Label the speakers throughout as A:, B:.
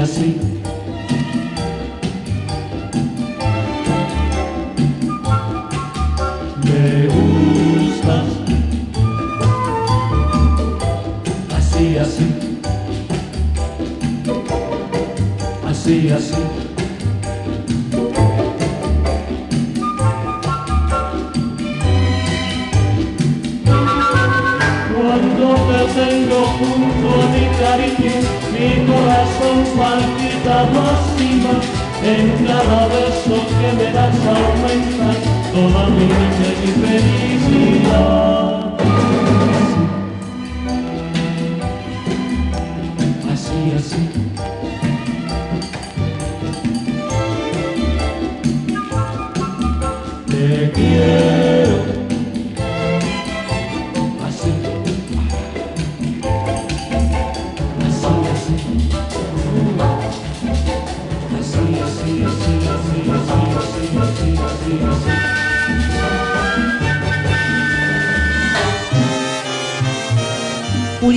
A: Así. Me gusta así, así. Así, así. Cuando te tengo junto a mi cariño, mi corazón palpita más y más. En cada beso que me das aumenta toda mi dicha y felicidad. Así, así. Te quiero.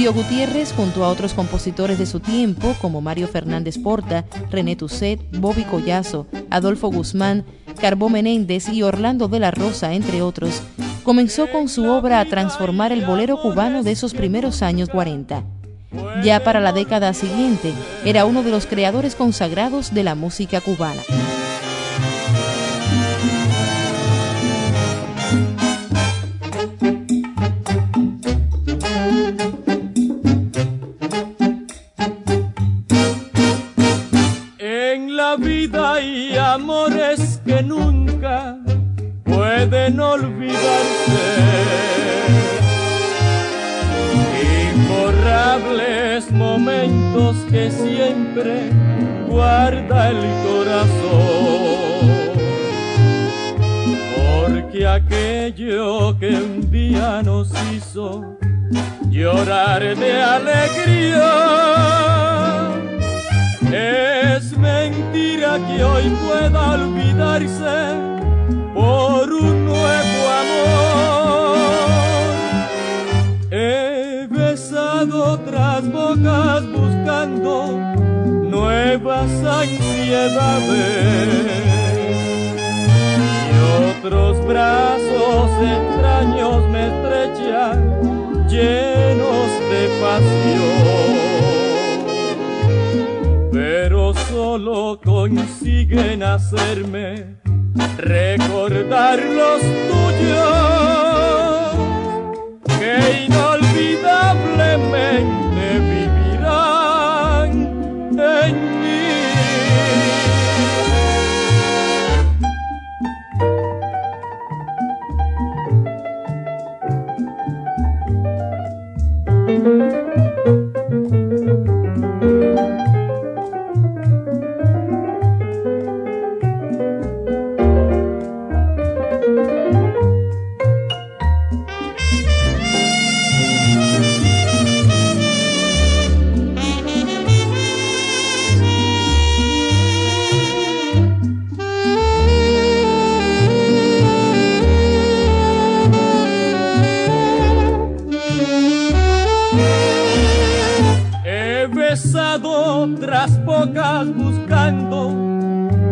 B: Julio Gutiérrez, junto a otros compositores de su tiempo, como Mario Fernández Porta, René Tusset, Bobby Collazo, Adolfo Guzmán, Carbó Menéndez y Orlando de la Rosa, entre otros, comenzó con su obra a transformar el bolero cubano de esos primeros años 40. Ya para la década siguiente, era uno de los creadores consagrados de la música cubana.
C: Momentos que siempre guarda el corazón. Porque aquello que un día nos hizo llorar de alegría es mentira que hoy pueda olvidarse por un bocas buscando nuevas ansiedades. Y otros brazos extraños me estrechan llenos de pasión pero solo consiguen hacerme recordar los tuyos que inolvidablemente buscando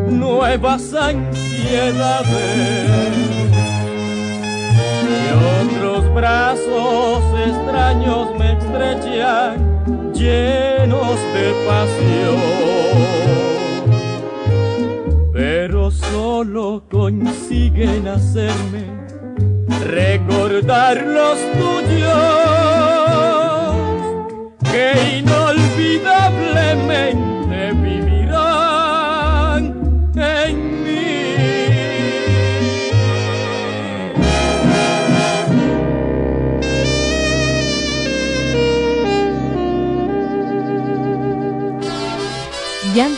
C: nuevas ansiedades. Y otros brazos extraños me estrechan llenos de pasión. Pero solo consiguen hacerme recordar los tuyos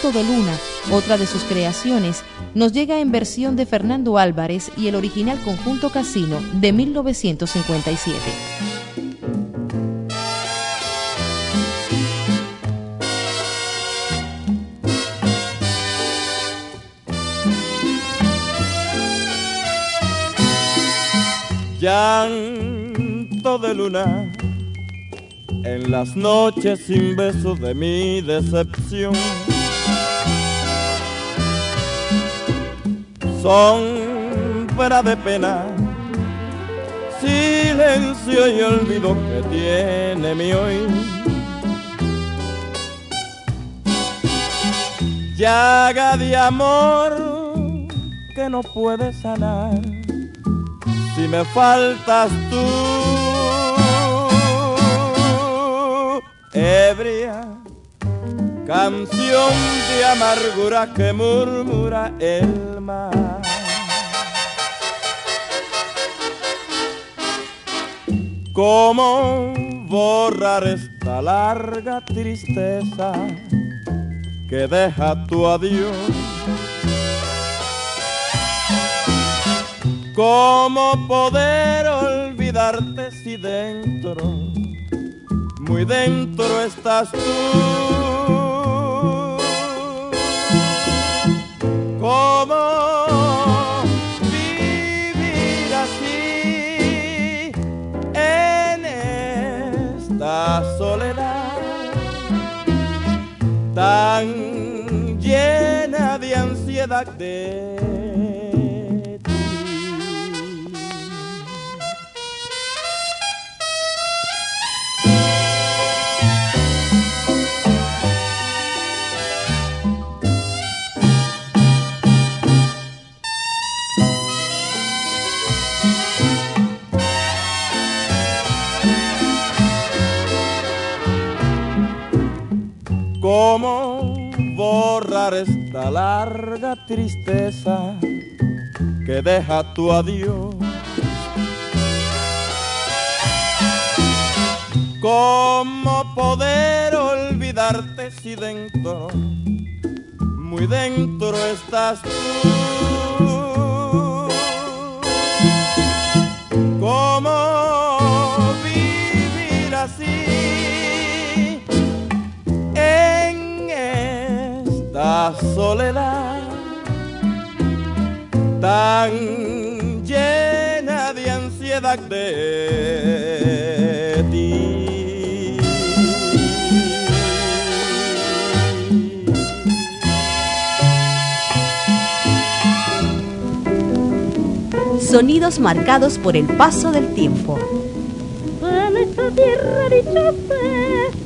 B: Llanto de Luna, otra de sus creaciones, nos llega en versión de Fernando Álvarez y el original conjunto Casino de 1957.
D: llanto de luna en las noches sin besos de mi decepción. Sombra de pena, silencio y olvido que tiene mi hoy. Llaga de amor que no puede sanar. Si me faltas tú, ebria, canción de amargura que murmura el mar. ¿Cómo borrar esta larga tristeza que deja tu adiós? ¿Cómo poder olvidarte si dentro, muy dentro estás tú? ¿Cómo vivir así en esta soledad tan llena de ansiedad de esta larga tristeza que deja tu adiós? ¿Cómo poder olvidarte si dentro, muy dentro estás tú? ¿Cómo la soledad tan llena de ansiedad de ti.
E: Sonidos marcados por el paso del tiempo.
F: En esta tierra dichosa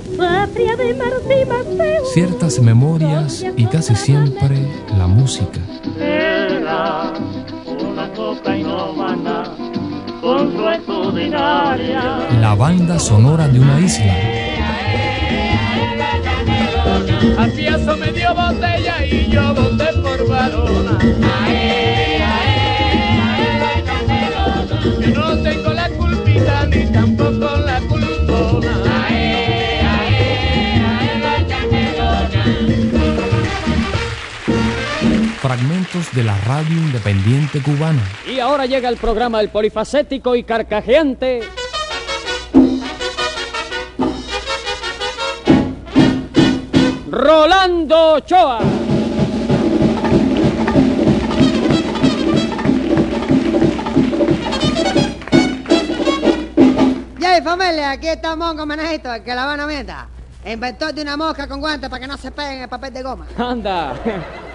G: Ciertas memorias y casi siempre la música.
A: Era una con su
G: La banda sonora de una isla.
C: Afiazo me dio botella y yo
G: de la radio independiente cubana.
H: Y ahora llega el programa El Polifacético y Carcajeante. Rolando Ochoa.
I: Ya, familia, aquí estamos con Menejito, que la van a meta. Inventor de una mosca con guantes para que no se peguen el papel de goma.
H: Anda,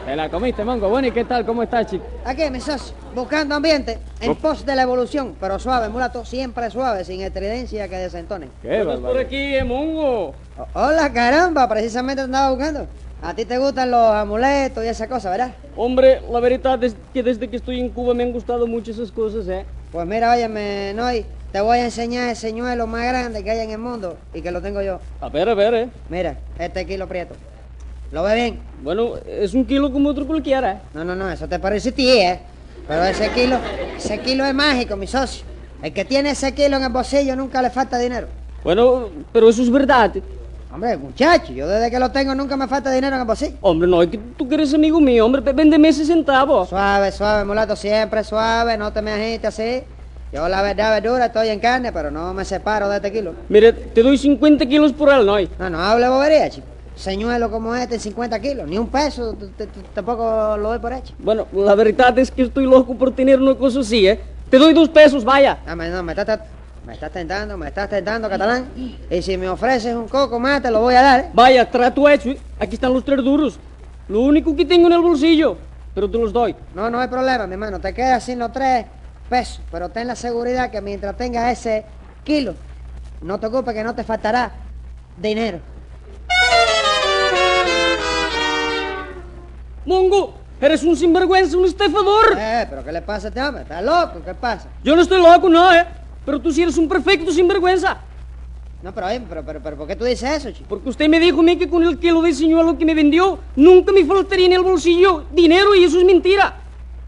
H: te la comiste, Mongo. Bueno, ¿y qué tal? ¿Cómo estás, chico?
I: Aquí, mi socio, buscando ambiente, en pos de la evolución, pero suave, mulato, siempre suave, sin estridencia que desentone.
H: ¿Qué Estás por aquí, eh, Mongo?
I: O- hola, caramba, precisamente te andaba buscando. A ti te gustan los amuletos y esa cosa, ¿verdad?
H: Hombre, la verdad es que desde que estoy en Cuba me han gustado mucho esas cosas, ¿eh?
I: Pues mira, óyeme, Noy, te voy a enseñar el señuelo más grande que hay en el mundo y que lo tengo yo.
H: A ver, a ver, ¿eh?
I: Mira, este kilo prieto. ¿Lo ve bien?
H: Bueno, es un kilo como otro cualquiera. ¿eh?
I: No, no, no, eso te parece a ti, ¿eh? Pero ese kilo, ese kilo es mágico, mi socio. El que tiene ese kilo en el bolsillo nunca le falta dinero.
H: Bueno, pero eso es verdad.
I: Hombre, muchacho, yo desde que lo tengo nunca me falta dinero en el bolsillo.
H: Hombre, no, es que tú que eres amigo mío, hombre, véndeme ese centavo.
I: Suave, suave, mulato, siempre suave, no te me agites así. Yo la verdad, verdura, estoy en carne, pero no me separo de este kilo.
H: Mire, te doy 50 kilos por él, ¿no?
I: No, no hable bobería, chico. Señuelo como este en 50 kilos, ni un peso, tampoco lo doy por hecho.
H: Bueno, la verdad es que estoy loco por tener una cosa así, ¿eh? Te doy dos pesos, vaya.
I: No, me, no, me estás, me estás tentando, me estás tentando, catalán. Y si me ofreces un coco más, te lo voy a dar, ¿eh?
H: Vaya, trato hecho. ¿eh? Aquí están los tres duros. Lo único que tengo en el bolsillo. Pero te los doy.
I: No, no hay problema, mi hermano. Te quedas sin los tres pesos. Pero ten la seguridad que mientras tengas ese kilo, no te ocupes que no te faltará dinero.
H: Eres un sinvergüenza, un estafador.
I: Eh, pero ¿qué le pasa a este hombre? ¿Estás loco? ¿Qué pasa?
H: Yo no estoy loco, no, ¿eh? Pero tú sí eres un perfecto sinvergüenza.
I: No, pero, oye, pero, pero, pero, ¿por qué tú dices eso, chico?
H: Porque usted me dijo a mí que con el kilo de señuelo que me vendió, nunca me faltaría en el bolsillo dinero y eso es mentira.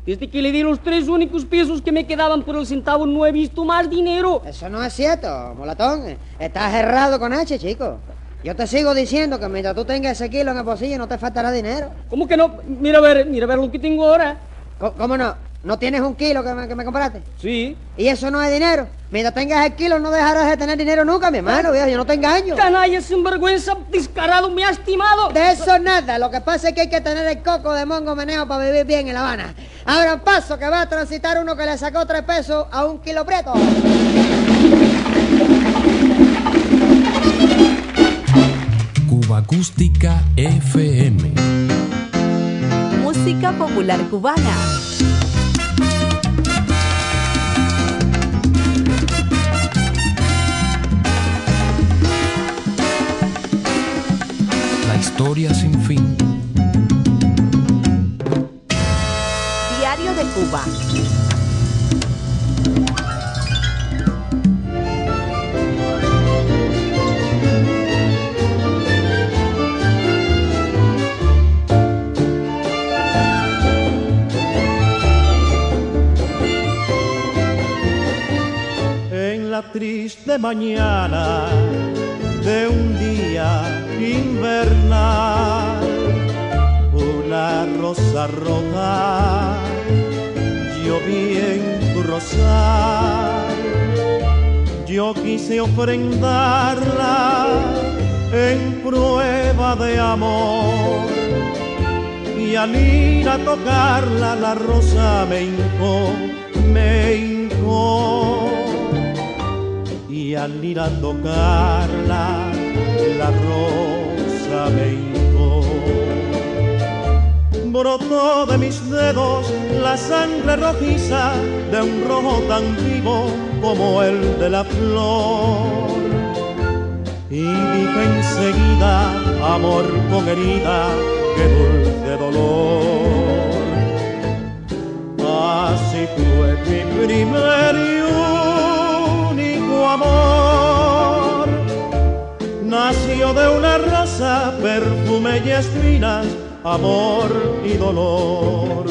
H: Desde que le di los tres únicos pesos que me quedaban por el centavo, no he visto más dinero.
I: Eso no es cierto, molatón. Estás errado con H, chico. Yo te sigo diciendo que mientras tú tengas ese kilo en el bolsillo no te faltará dinero.
H: ¿Cómo que no? Mira a ver, mira a ver lo que tengo ahora.
I: ¿Cómo no? ¿No tienes un kilo que me, que me compraste?
H: Sí.
I: Y eso no es dinero. Mientras tengas el kilo no dejarás de tener dinero nunca, mi hermano, viejo. Yo no te engaño.
H: Canalla, sinvergüenza, descarado, me has timado.
I: De eso nada. Lo que pasa es que hay que tener el coco de mongo meneo para vivir bien en La Habana. Abran paso que va a transitar uno que le sacó tres pesos a un kilo preto.
G: Acústica FM.
E: Música popular cubana.
A: Triste mañana de un día invernal, una rosa roja, yo vi en tu rosal, yo quise ofrendarla en prueba de amor. Y al ir a tocarla la rosa me hincó, me hincó y al ir a tocarla la rosa me hincó. Brotó de mis dedos la sangre rojiza de un rojo tan vivo como el de la flor. Y dije enseguida, amor con herida, qué dulce dolor. Así fue mi primer amor. Nació de una rosa, perfume y espinas, amor y dolor.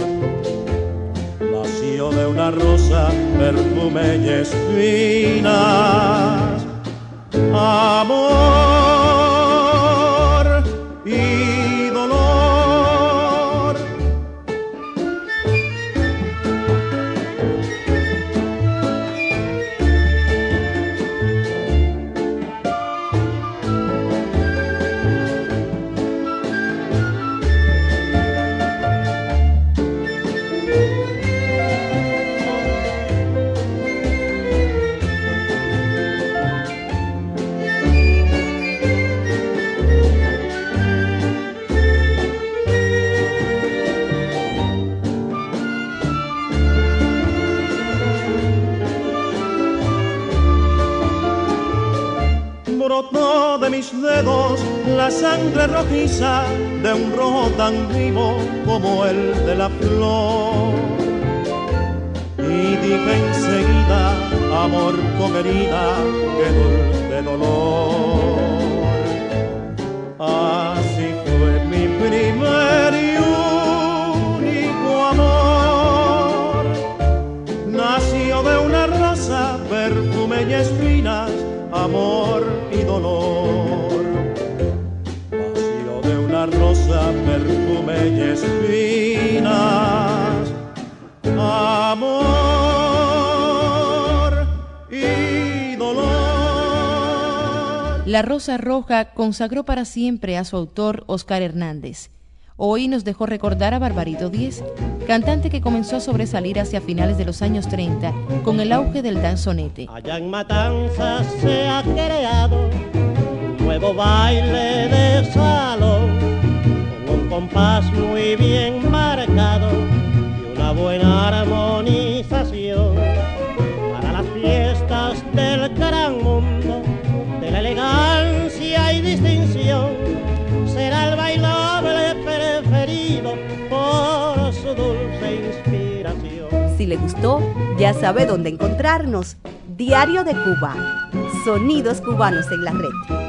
A: Nació de una rosa, perfume y espinas, amor sangre rojiza de un rojo tan vivo como el de la flor. Y dije enseguida, amor con herida, qué dulce dolor. Así fue mi primer y único amor. Nació de una rosa, perfume y espinas amor espinas, amor y dolor.
B: La Rosa Roja consagró para siempre a su autor Oscar Hernández. Hoy nos dejó recordar a Barbarito Díez, cantante que comenzó a sobresalir hacia finales de los años 30 con el auge del danzonete.
J: Allá en Matanzas se ha creado un nuevo baile de salón, compás muy bien marcado y una buena armonización para las fiestas del gran mundo, de la elegancia y distinción. Será el bailable preferido por su dulce inspiración.
E: Si le gustó, ya sabe dónde encontrarnos. Diario de Cuba. Sonidos cubanos en la red.